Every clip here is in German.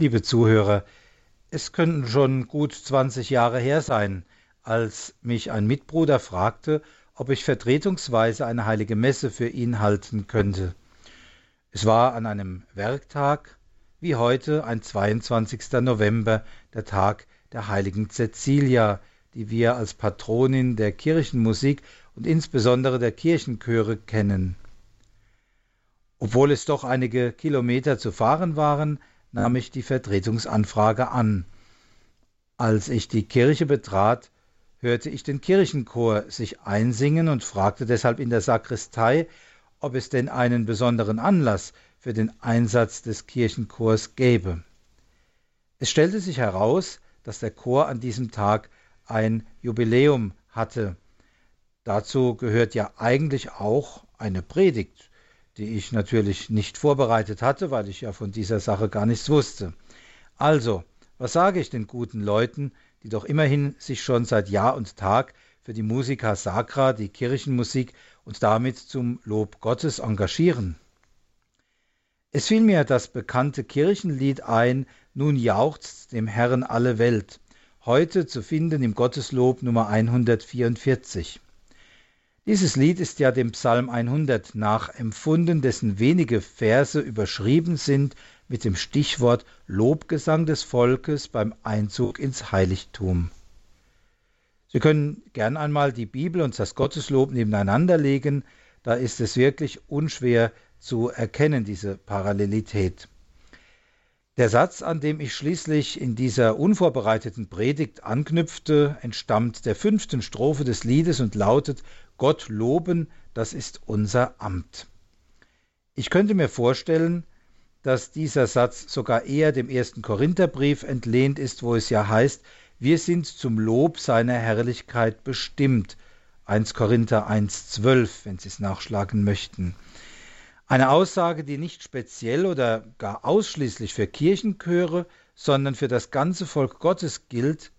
Liebe Zuhörer, es könnten schon gut 20 Jahre her sein, als mich ein Mitbruder fragte, ob ich vertretungsweise eine heilige Messe für ihn halten könnte. Es war an einem Werktag, wie heute ein 22. November, der Tag der heiligen Cecilia, die wir als Patronin der Kirchenmusik und insbesondere der Kirchenchöre kennen. Obwohl es doch einige Kilometer zu fahren waren, nahm ich die Vertretungsanfrage an. Als ich die Kirche betrat, hörte ich den Kirchenchor sich einsingen und fragte deshalb in der Sakristei, ob es denn einen besonderen Anlass für den Einsatz des Kirchenchors gäbe. Es stellte sich heraus, dass der Chor an diesem Tag ein Jubiläum hatte. Dazu gehört ja eigentlich auch eine Predigt die ich natürlich nicht vorbereitet hatte, weil ich ja von dieser Sache gar nichts wusste. Also, was sage ich den guten Leuten, die doch immerhin sich schon seit Jahr und Tag für die Musica Sacra, die Kirchenmusik und damit zum Lob Gottes engagieren? Es fiel mir das bekannte Kirchenlied ein, Nun jauchzt dem Herrn alle Welt, heute zu finden im Gotteslob Nummer 144. Dieses Lied ist ja dem Psalm 100 nachempfunden, dessen wenige Verse überschrieben sind mit dem Stichwort Lobgesang des Volkes beim Einzug ins Heiligtum. Sie können gern einmal die Bibel und das Gotteslob nebeneinander legen, da ist es wirklich unschwer zu erkennen, diese Parallelität. Der Satz, an dem ich schließlich in dieser unvorbereiteten Predigt anknüpfte, entstammt der fünften Strophe des Liedes und lautet Gott loben, das ist unser Amt. Ich könnte mir vorstellen, dass dieser Satz sogar eher dem ersten Korintherbrief entlehnt ist, wo es ja heißt, wir sind zum Lob seiner Herrlichkeit bestimmt. 1 Korinther 1,12, wenn Sie es nachschlagen möchten. Eine Aussage, die nicht speziell oder gar ausschließlich für Kirchenchöre, sondern für das ganze Volk Gottes gilt,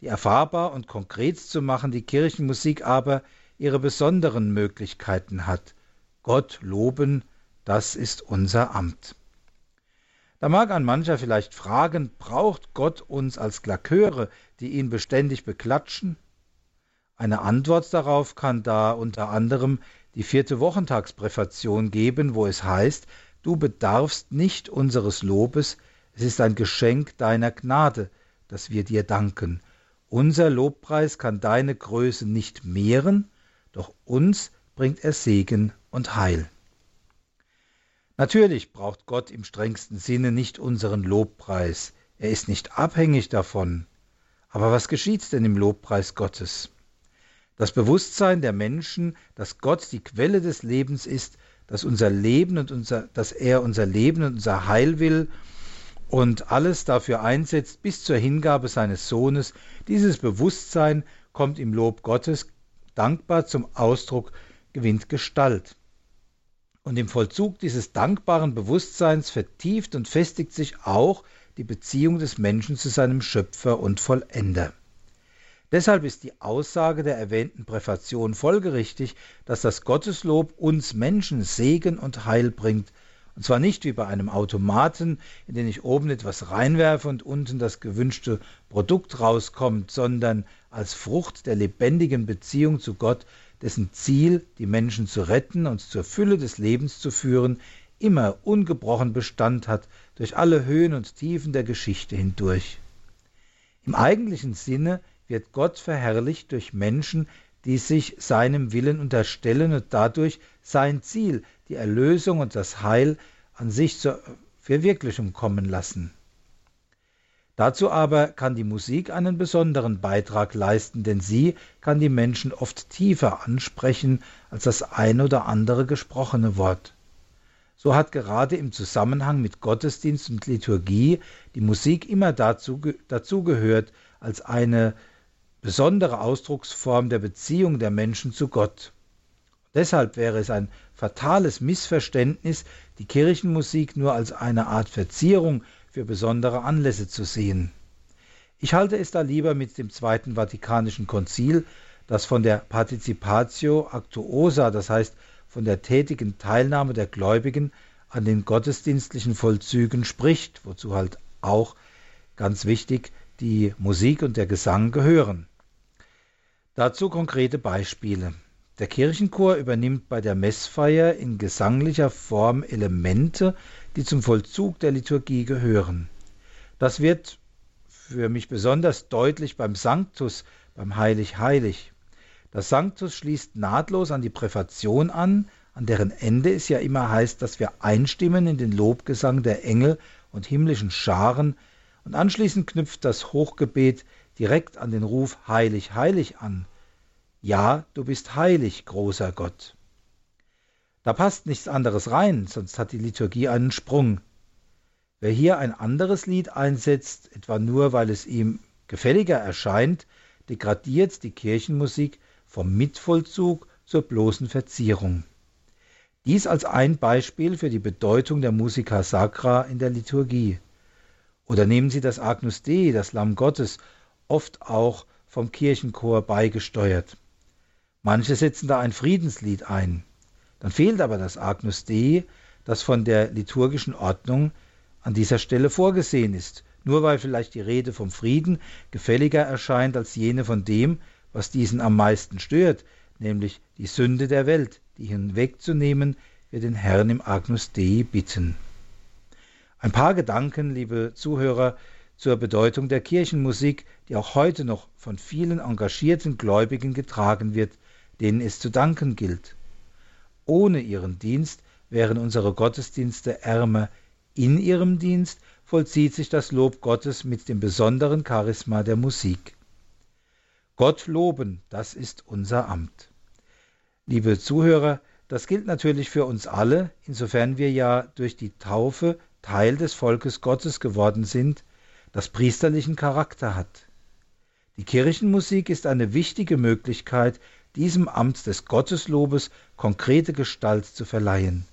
die erfahrbar und konkret zu machen, die Kirchenmusik aber ihre besonderen Möglichkeiten hat. Gott loben, das ist unser Amt. Da mag ein mancher vielleicht fragen, braucht Gott uns als Glaköre, die ihn beständig beklatschen? Eine Antwort darauf kann da unter anderem die vierte Wochentagspräfation geben, wo es heißt, du bedarfst nicht unseres Lobes, es ist ein Geschenk deiner Gnade, dass wir dir danken. Unser Lobpreis kann deine Größe nicht mehren, doch uns bringt er Segen und Heil. Natürlich braucht Gott im strengsten Sinne nicht unseren Lobpreis, er ist nicht abhängig davon. Aber was geschieht denn im Lobpreis Gottes? Das Bewusstsein der Menschen, dass Gott die Quelle des Lebens ist, dass unser Leben und unser, dass er unser Leben und unser Heil will und alles dafür einsetzt bis zur Hingabe seines Sohnes, dieses Bewusstsein kommt im Lob Gottes dankbar zum Ausdruck, gewinnt Gestalt. Und im Vollzug dieses dankbaren Bewusstseins vertieft und festigt sich auch die Beziehung des Menschen zu seinem Schöpfer und Vollender. Deshalb ist die Aussage der erwähnten Präfation folgerichtig, dass das Gotteslob uns Menschen Segen und Heil bringt, und zwar nicht wie bei einem Automaten, in den ich oben etwas reinwerfe und unten das gewünschte Produkt rauskommt, sondern als Frucht der lebendigen Beziehung zu Gott, dessen Ziel, die Menschen zu retten und zur Fülle des Lebens zu führen, immer ungebrochen Bestand hat durch alle Höhen und Tiefen der Geschichte hindurch. Im eigentlichen Sinne wird Gott verherrlicht durch Menschen, die sich seinem Willen unterstellen und dadurch sein Ziel, die Erlösung und das Heil an sich zur Verwirklichung kommen lassen. Dazu aber kann die Musik einen besonderen Beitrag leisten, denn sie kann die Menschen oft tiefer ansprechen als das ein oder andere gesprochene Wort. So hat gerade im Zusammenhang mit Gottesdienst und Liturgie die Musik immer dazu, dazu gehört als eine besondere Ausdrucksform der Beziehung der Menschen zu Gott. Deshalb wäre es ein fatales Missverständnis, die Kirchenmusik nur als eine Art Verzierung für besondere Anlässe zu sehen. Ich halte es da lieber mit dem Zweiten Vatikanischen Konzil, das von der Participatio Actuosa, das heißt von der tätigen Teilnahme der Gläubigen an den gottesdienstlichen Vollzügen spricht, wozu halt auch ganz wichtig die Musik und der Gesang gehören. Dazu konkrete Beispiele. Der Kirchenchor übernimmt bei der Messfeier in gesanglicher Form Elemente, die zum Vollzug der Liturgie gehören. Das wird für mich besonders deutlich beim Sanctus, beim Heilig Heilig. Das Sanctus schließt nahtlos an die Präfation an, an deren Ende es ja immer heißt, dass wir einstimmen in den Lobgesang der Engel und himmlischen Scharen, und anschließend knüpft das Hochgebet direkt an den Ruf Heilig, heilig an. Ja, du bist heilig, großer Gott. Da passt nichts anderes rein, sonst hat die Liturgie einen Sprung. Wer hier ein anderes Lied einsetzt, etwa nur weil es ihm gefälliger erscheint, degradiert die Kirchenmusik vom Mitvollzug zur bloßen Verzierung. Dies als ein Beispiel für die Bedeutung der Musica Sacra in der Liturgie. Oder nehmen Sie das Agnus Dei, das Lamm Gottes, oft auch vom Kirchenchor beigesteuert. Manche setzen da ein Friedenslied ein. Dann fehlt aber das Agnus Dei, das von der liturgischen Ordnung an dieser Stelle vorgesehen ist, nur weil vielleicht die Rede vom Frieden gefälliger erscheint als jene von dem, was diesen am meisten stört, nämlich die Sünde der Welt, die hinwegzunehmen wir den Herrn im Agnus Dei bitten. Ein paar Gedanken, liebe Zuhörer, zur Bedeutung der Kirchenmusik, die auch heute noch von vielen engagierten Gläubigen getragen wird, denen es zu danken gilt. Ohne ihren Dienst wären unsere Gottesdienste ärmer. In ihrem Dienst vollzieht sich das Lob Gottes mit dem besonderen Charisma der Musik. Gott loben, das ist unser Amt. Liebe Zuhörer, das gilt natürlich für uns alle, insofern wir ja durch die Taufe Teil des Volkes Gottes geworden sind, das priesterlichen Charakter hat. Die Kirchenmusik ist eine wichtige Möglichkeit, diesem Amt des Gotteslobes konkrete Gestalt zu verleihen.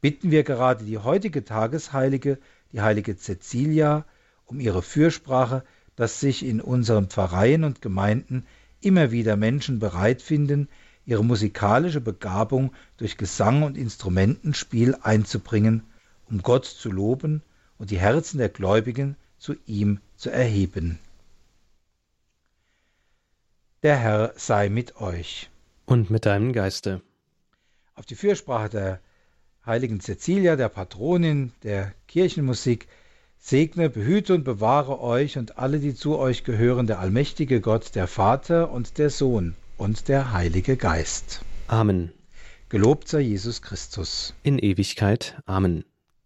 Bitten wir gerade die heutige Tagesheilige, die heilige Cecilia, um ihre Fürsprache, dass sich in unseren Pfarreien und Gemeinden immer wieder Menschen bereit finden, ihre musikalische Begabung durch Gesang und Instrumentenspiel einzubringen um Gott zu loben und die Herzen der Gläubigen zu ihm zu erheben. Der Herr sei mit euch. Und mit deinem Geiste. Auf die Fürsprache der heiligen Cecilia, der Patronin der Kirchenmusik, segne, behüte und bewahre euch und alle, die zu euch gehören, der allmächtige Gott, der Vater und der Sohn und der Heilige Geist. Amen. Gelobt sei Jesus Christus. In Ewigkeit. Amen.